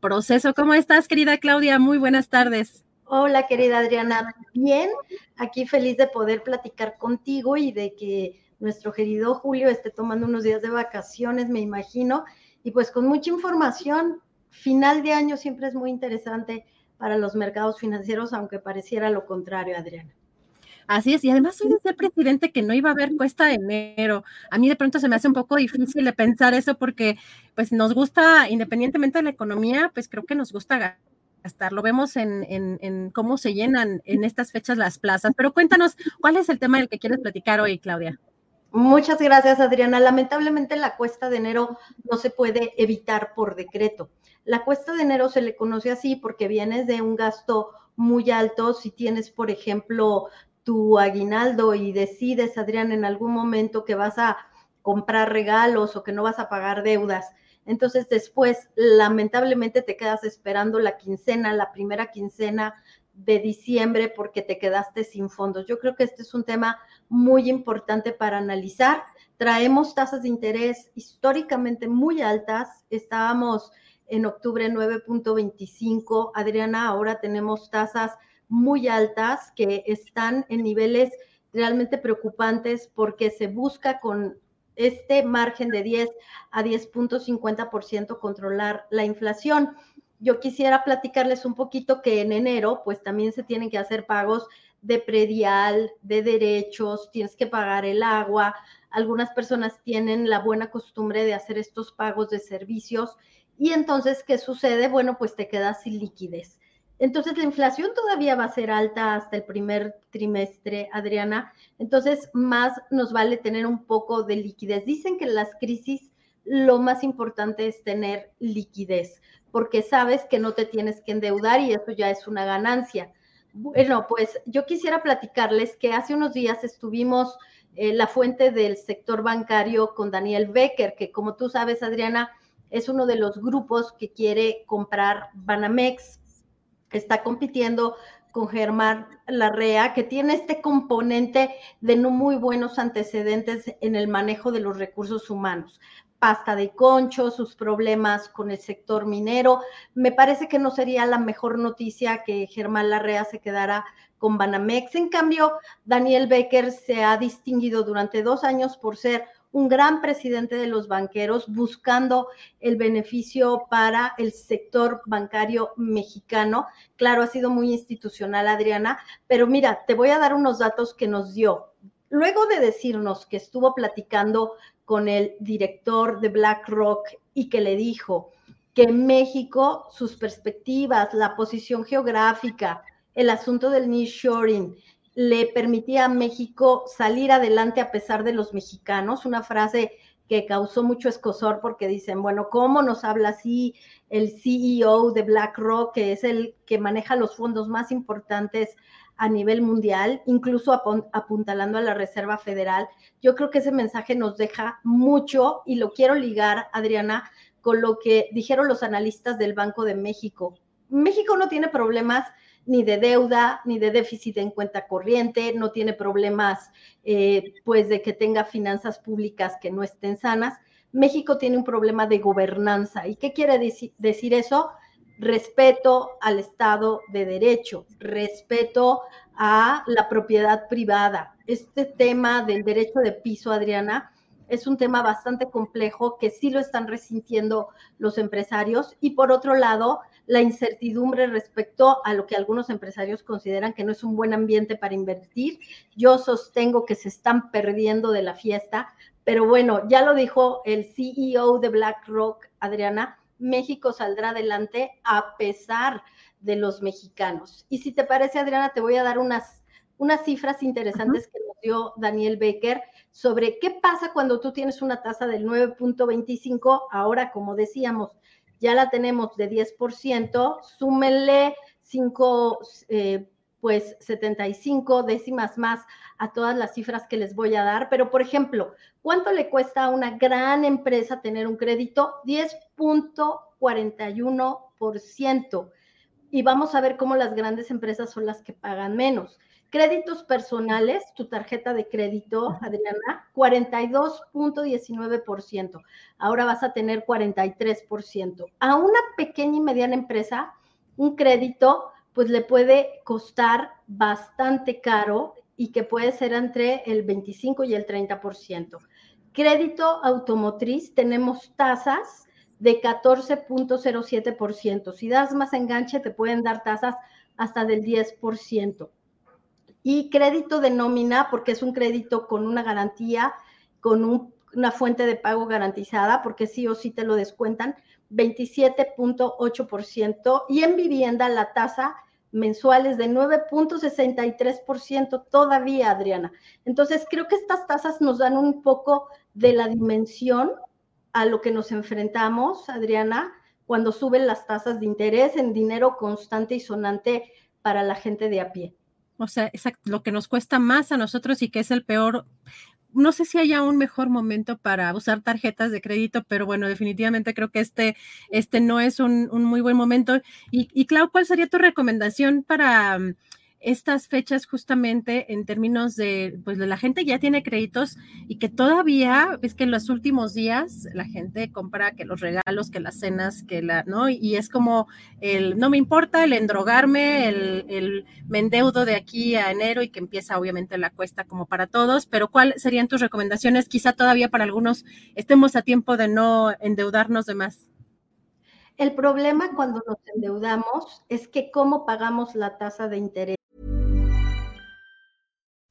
Proceso, ¿cómo estás, querida Claudia? Muy buenas tardes. Hola, querida Adriana. Bien, aquí feliz de poder platicar contigo y de que nuestro querido Julio esté tomando unos días de vacaciones, me imagino, y pues con mucha información. Final de año siempre es muy interesante para los mercados financieros, aunque pareciera lo contrario, Adriana. Así es, y además soy el presidente que no iba a haber cuesta de enero. A mí de pronto se me hace un poco difícil de pensar eso porque pues nos gusta, independientemente de la economía, pues creo que nos gusta gastar. Lo vemos en, en cómo se llenan en estas fechas las plazas. Pero cuéntanos, ¿cuál es el tema del que quieres platicar hoy, Claudia? Muchas gracias, Adriana. Lamentablemente la cuesta de enero no se puede evitar por decreto. La cuesta de enero se le conoce así porque vienes de un gasto muy alto. Si tienes, por ejemplo, tu aguinaldo y decides, Adrián, en algún momento que vas a comprar regalos o que no vas a pagar deudas. Entonces después, lamentablemente, te quedas esperando la quincena, la primera quincena de diciembre porque te quedaste sin fondos. Yo creo que este es un tema muy importante para analizar. Traemos tasas de interés históricamente muy altas. Estábamos en octubre 9.25. Adriana, ahora tenemos tasas muy altas que están en niveles realmente preocupantes porque se busca con este margen de 10 a 10.50% controlar la inflación. Yo quisiera platicarles un poquito que en enero pues también se tienen que hacer pagos de predial, de derechos, tienes que pagar el agua. Algunas personas tienen la buena costumbre de hacer estos pagos de servicios y entonces, ¿qué sucede? Bueno, pues te quedas sin liquidez. Entonces, la inflación todavía va a ser alta hasta el primer trimestre, Adriana. Entonces, más nos vale tener un poco de liquidez. Dicen que en las crisis lo más importante es tener liquidez, porque sabes que no te tienes que endeudar y eso ya es una ganancia. Bueno, pues yo quisiera platicarles que hace unos días estuvimos en la fuente del sector bancario con Daniel Becker, que como tú sabes, Adriana, es uno de los grupos que quiere comprar Banamex está compitiendo con Germán Larrea, que tiene este componente de no muy buenos antecedentes en el manejo de los recursos humanos. Pasta de concho, sus problemas con el sector minero. Me parece que no sería la mejor noticia que Germán Larrea se quedara con Banamex. En cambio, Daniel Becker se ha distinguido durante dos años por ser un gran presidente de los banqueros buscando el beneficio para el sector bancario mexicano. Claro, ha sido muy institucional, Adriana, pero mira, te voy a dar unos datos que nos dio. Luego de decirnos que estuvo platicando con el director de BlackRock y que le dijo que México sus perspectivas, la posición geográfica, el asunto del nearshoring, le permitía a México salir adelante a pesar de los mexicanos, una frase que causó mucho escosor porque dicen, bueno, ¿cómo nos habla así el CEO de BlackRock, que es el que maneja los fondos más importantes a nivel mundial, incluso apuntalando a la Reserva Federal? Yo creo que ese mensaje nos deja mucho y lo quiero ligar, Adriana, con lo que dijeron los analistas del Banco de México. México no tiene problemas ni de deuda, ni de déficit en cuenta corriente, no tiene problemas eh, pues de que tenga finanzas públicas que no estén sanas. México tiene un problema de gobernanza. ¿Y qué quiere decir eso? Respeto al Estado de Derecho, respeto a la propiedad privada. Este tema del derecho de piso, Adriana, es un tema bastante complejo que sí lo están resintiendo los empresarios y por otro lado, la incertidumbre respecto a lo que algunos empresarios consideran que no es un buen ambiente para invertir. Yo sostengo que se están perdiendo de la fiesta, pero bueno, ya lo dijo el CEO de BlackRock, Adriana, México saldrá adelante a pesar de los mexicanos. Y si te parece, Adriana, te voy a dar unas, unas cifras interesantes que nos dio Daniel Baker sobre qué pasa cuando tú tienes una tasa del 9.25, ahora como decíamos, ya la tenemos de 10%, súmenle 5, eh, pues 75 décimas más a todas las cifras que les voy a dar, pero por ejemplo, ¿cuánto le cuesta a una gran empresa tener un crédito? 10.41%. Y vamos a ver cómo las grandes empresas son las que pagan menos. Créditos personales, tu tarjeta de crédito, Adriana, 42.19%. Ahora vas a tener 43%. A una pequeña y mediana empresa, un crédito, pues le puede costar bastante caro y que puede ser entre el 25 y el 30%. Crédito automotriz, tenemos tasas de 14.07%. Si das más enganche, te pueden dar tasas hasta del 10% y crédito de nómina, porque es un crédito con una garantía, con una fuente de pago garantizada, porque sí o sí te lo descuentan, 27.8%, y en vivienda la tasa mensual es de 9.63% todavía, Adriana. Entonces, creo que estas tasas nos dan un poco de la dimensión a lo que nos enfrentamos, Adriana, cuando suben las tasas de interés en dinero constante y sonante para la gente de a pie. O sea, lo que nos cuesta más a nosotros y que es el peor. No sé si haya un mejor momento para usar tarjetas de crédito, pero bueno, definitivamente creo que este, este no es un, muy buen momento. Y, y Clau, ¿cuál sería tu recomendación para estas fechas justamente en términos de, pues la gente ya tiene créditos y que todavía, ves que en los últimos días la gente compra que los regalos, que las cenas, que la, ¿no? Y es como el, no me importa el endrogarme, el, el me endeudo de aquí a enero y que empieza obviamente la cuesta como para todos, pero ¿cuáles serían tus recomendaciones? Quizá todavía para algunos estemos a tiempo de no endeudarnos de más. El problema cuando nos endeudamos es que cómo pagamos la tasa de interés.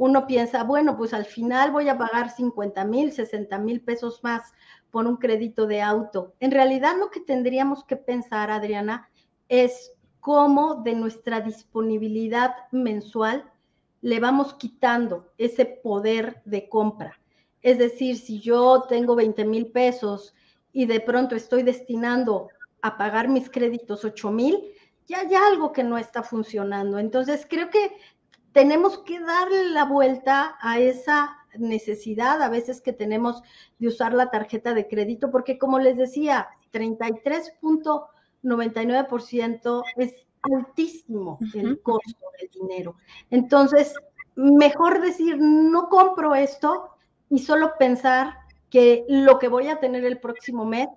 Uno piensa, bueno, pues al final voy a pagar 50 mil, 60 mil pesos más por un crédito de auto. En realidad lo que tendríamos que pensar, Adriana, es cómo de nuestra disponibilidad mensual le vamos quitando ese poder de compra. Es decir, si yo tengo 20 mil pesos y de pronto estoy destinando a pagar mis créditos 8 mil, ya hay algo que no está funcionando. Entonces, creo que tenemos que darle la vuelta a esa necesidad a veces que tenemos de usar la tarjeta de crédito, porque como les decía, 33.99% es altísimo el costo del dinero. Entonces, mejor decir, no compro esto y solo pensar que lo que voy a tener el próximo mes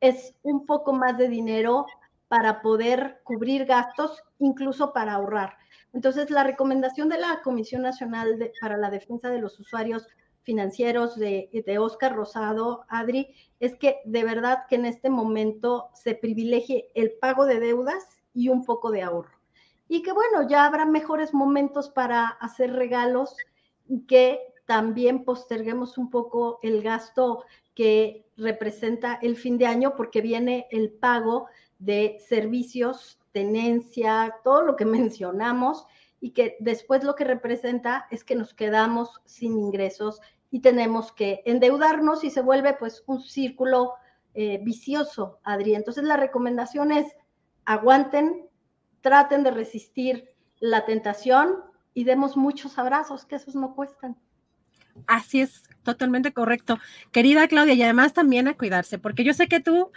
es un poco más de dinero para poder cubrir gastos, incluso para ahorrar. Entonces, la recomendación de la Comisión Nacional para la Defensa de los Usuarios financieros de, de Oscar Rosado, Adri, es que de verdad que en este momento se privilegie el pago de deudas y un poco de ahorro. Y que bueno, ya habrá mejores momentos para hacer regalos que también posterguemos un poco el gasto que representa el fin de año porque viene el pago de servicios, tenencia, todo lo que mencionamos y que después lo que representa es que nos quedamos sin ingresos y tenemos que endeudarnos y se vuelve pues un círculo eh, vicioso, Adri. Entonces la recomendación es aguanten, traten de resistir la tentación y demos muchos abrazos, que esos no cuestan. Así es, totalmente correcto. Querida Claudia, y además también a cuidarse, porque yo sé que tú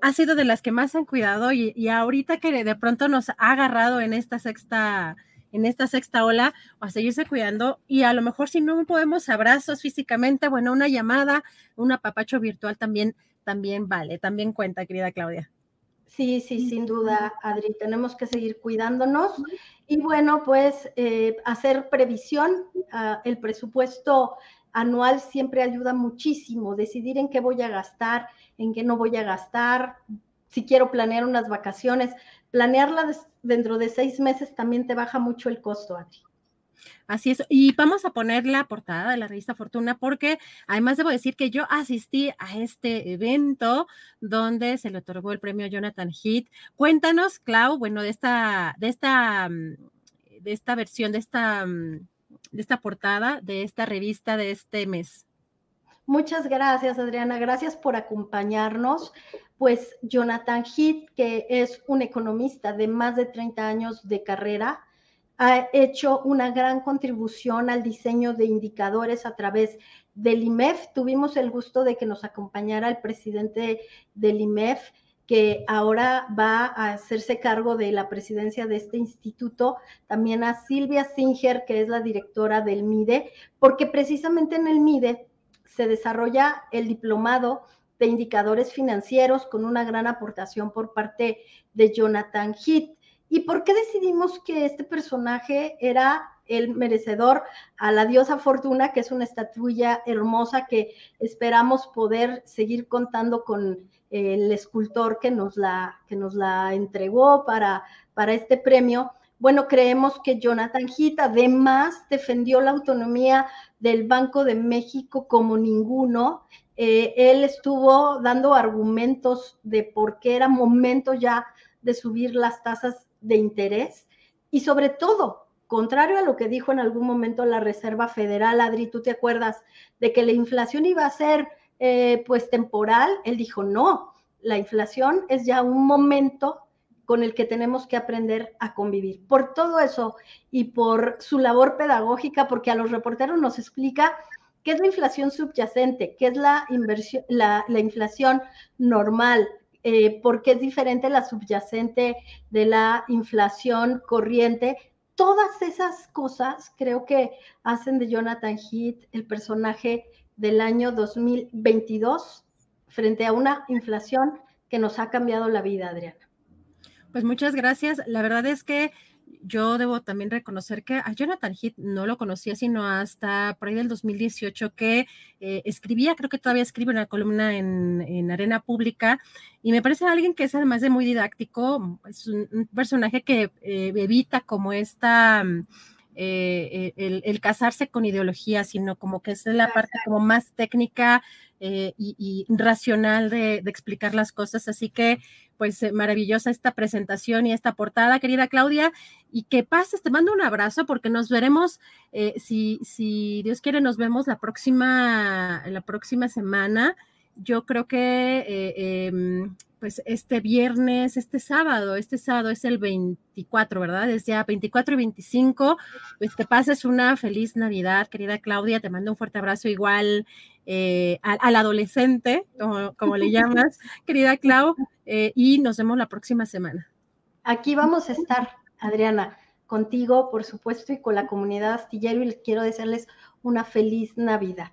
has sido de las que más han cuidado y, y ahorita que de pronto nos ha agarrado en esta sexta en esta sexta ola, a seguirse cuidando y a lo mejor si no podemos abrazos físicamente, bueno, una llamada, un apapacho virtual también, también vale, también cuenta, querida Claudia. Sí, sí, sin duda, Adri, tenemos que seguir cuidándonos y bueno, pues eh, hacer previsión, uh, el presupuesto anual siempre ayuda muchísimo, decidir en qué voy a gastar, en qué no voy a gastar, si quiero planear unas vacaciones, planearla dentro de seis meses también te baja mucho el costo, Adri. Así es, y vamos a poner la portada de la revista Fortuna porque además debo decir que yo asistí a este evento donde se le otorgó el premio Jonathan Heath. Cuéntanos, Clau, bueno, de esta, de esta, mm, de esta versión, de esta, mm, de esta portada, de esta revista de este mes. Muchas gracias, Adriana. Gracias por acompañarnos. Pues Jonathan Heath, que es un economista de más de 30 años de carrera, ha hecho una gran contribución al diseño de indicadores a través del IMEF. Tuvimos el gusto de que nos acompañara el presidente del IMEF, que ahora va a hacerse cargo de la presidencia de este instituto, también a Silvia Singer, que es la directora del MIDE, porque precisamente en el MIDE se desarrolla el diplomado de indicadores financieros con una gran aportación por parte de Jonathan Heath. ¿Y por qué decidimos que este personaje era el merecedor a la diosa Fortuna, que es una estatuilla hermosa que esperamos poder seguir contando con el escultor que nos la, que nos la entregó para, para este premio? Bueno, creemos que Jonathan Heath además defendió la autonomía del Banco de México como ninguno. Eh, él estuvo dando argumentos de por qué era momento ya de subir las tasas de interés y sobre todo, contrario a lo que dijo en algún momento la Reserva Federal, Adri, tú te acuerdas de que la inflación iba a ser eh, pues temporal, él dijo no, la inflación es ya un momento con el que tenemos que aprender a convivir. Por todo eso y por su labor pedagógica, porque a los reporteros nos explica qué es la inflación subyacente, qué es la, inversión, la, inflación normal, eh, por qué es diferente la subyacente de la inflación corriente. Todas esas cosas creo que hacen de Jonathan Heath el personaje del año 2022 frente a una inflación que nos ha cambiado la vida, Adriana. Pues muchas gracias. La verdad es que yo debo también reconocer que a Jonathan Heath no lo conocía sino hasta por ahí del 2018 que eh, escribía, creo que todavía escribe una columna en, Arena Pública y me parece alguien que es además de muy didáctico, es un, personaje que eh, evita como esta... Eh, el, casarse con ideología, sino como que es la parte como más técnica y, racional de, de, explicar las cosas. Así que pues eh, maravillosa esta presentación y esta portada, querida Claudia, y que pases, te mando un abrazo porque nos veremos, eh, si, si Dios quiere, nos vemos la próxima, la próxima semana. Yo creo que eh, em, pues este viernes, este sábado, este sábado es el 24, ¿verdad? Es ya 24 y 25. Pues que pases una feliz Navidad, querida Claudia. Te mando un fuerte abrazo igual eh, al, adolescente, como, le llamas, querida Clau, eh, y nos vemos la próxima semana. Aquí vamos a estar, Adriana, contigo, por supuesto, y con la comunidad astillero, y les quiero desearles una feliz Navidad.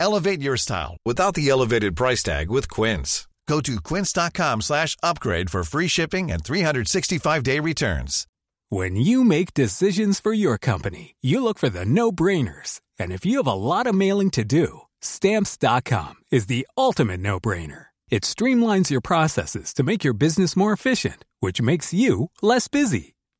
Elevate your style without the elevated price tag with Quince. Go to quince.com slash upgrade for free shipping and 365-day returns. When you make decisions for your company, you look for the no-brainers. And if you have a lot of mailing to do, stamps.com is the ultimate no-brainer. It streamlines your processes to make your business more efficient, which makes you less busy.